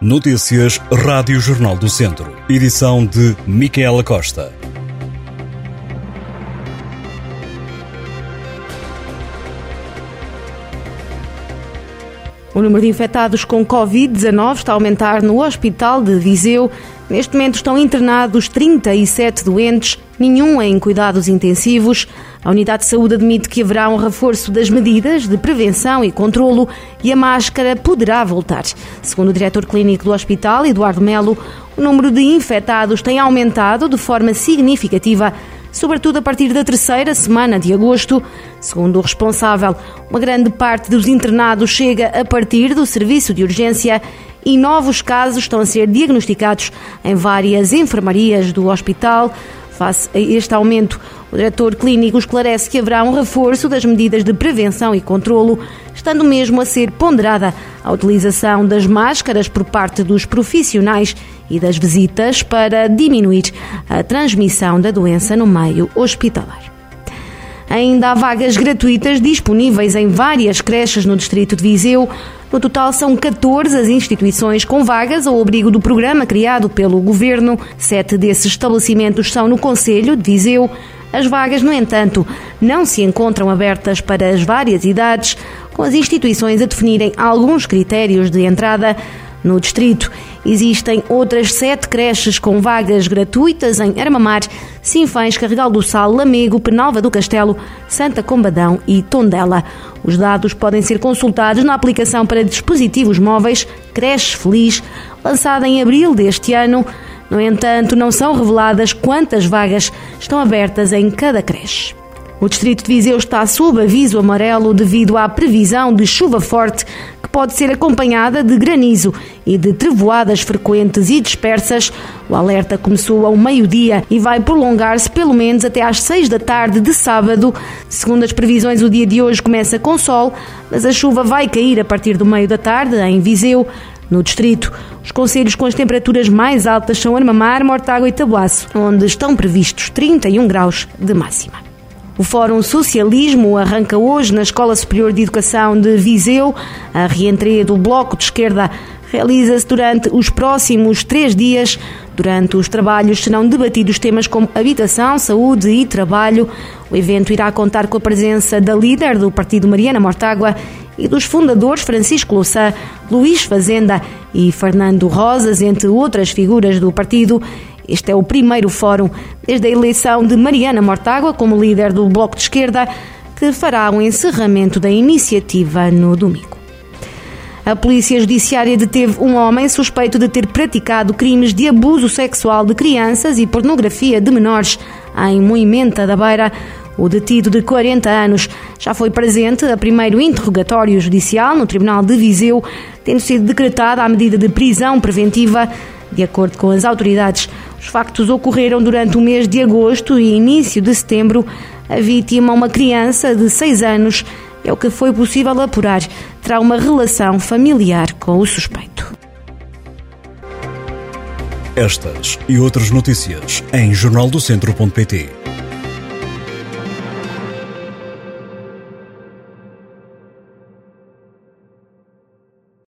Notícias Rádio Jornal do Centro. Edição de Micaela Costa. O número de infectados com Covid-19 está a aumentar no Hospital de Viseu. Neste momento estão internados 37 doentes, nenhum em cuidados intensivos. A Unidade de Saúde admite que haverá um reforço das medidas de prevenção e controlo e a máscara poderá voltar. Segundo o diretor clínico do hospital, Eduardo Melo, o número de infectados tem aumentado de forma significativa sobretudo a partir da terceira semana de agosto. Segundo o responsável, uma grande parte dos internados chega a partir do serviço de urgência e novos casos estão a ser diagnosticados em várias enfermarias do hospital. Face a este aumento, o diretor clínico esclarece que haverá um reforço das medidas de prevenção e controlo, estando mesmo a ser ponderada a utilização das máscaras por parte dos profissionais e das visitas para diminuir a transmissão da doença no meio hospitalar. Ainda há vagas gratuitas disponíveis em várias creches no distrito de Viseu. No total, são 14 as instituições com vagas ao abrigo do programa criado pelo governo. Sete desses estabelecimentos são no Conselho de Viseu. As vagas, no entanto, não se encontram abertas para as várias idades, com as instituições a definirem alguns critérios de entrada. No distrito existem outras sete creches com vagas gratuitas em Armamar, Sinfãs, Carregal do Sal, Lamego, Penalva do Castelo, Santa Combadão e Tondela. Os dados podem ser consultados na aplicação para dispositivos móveis Creche Feliz, lançada em abril deste ano. No entanto, não são reveladas quantas vagas estão abertas em cada creche. O distrito de Viseu está sob aviso amarelo devido à previsão de chuva forte pode ser acompanhada de granizo e de trevoadas frequentes e dispersas. O alerta começou ao meio-dia e vai prolongar-se pelo menos até às seis da tarde de sábado. Segundo as previsões, o dia de hoje começa com sol, mas a chuva vai cair a partir do meio da tarde em Viseu. No distrito, os conselhos com as temperaturas mais altas são Armamar, Mortágua e Tabuaço, onde estão previstos 31 graus de máxima. O Fórum Socialismo arranca hoje na Escola Superior de Educação de Viseu. A reentreia do Bloco de Esquerda realiza-se durante os próximos três dias. Durante os trabalhos serão debatidos temas como habitação, saúde e trabalho. O evento irá contar com a presença da líder do partido Mariana Mortágua e dos fundadores Francisco Louçã, Luís Fazenda e Fernando Rosas, entre outras figuras do partido. Este é o primeiro fórum desde a eleição de Mariana Mortágua como líder do Bloco de Esquerda, que fará o um encerramento da iniciativa no domingo. A Polícia Judiciária deteve um homem suspeito de ter praticado crimes de abuso sexual de crianças e pornografia de menores em Moimenta da Beira. O detido de 40 anos já foi presente a primeiro interrogatório judicial no Tribunal de Viseu, tendo sido decretada a medida de prisão preventiva. De acordo com as autoridades, os factos ocorreram durante o mês de agosto e início de setembro. A vítima, uma criança de 6 anos, é o que foi possível apurar, terá uma relação familiar com o suspeito. Estas e outras notícias em jornaldocentro.pt.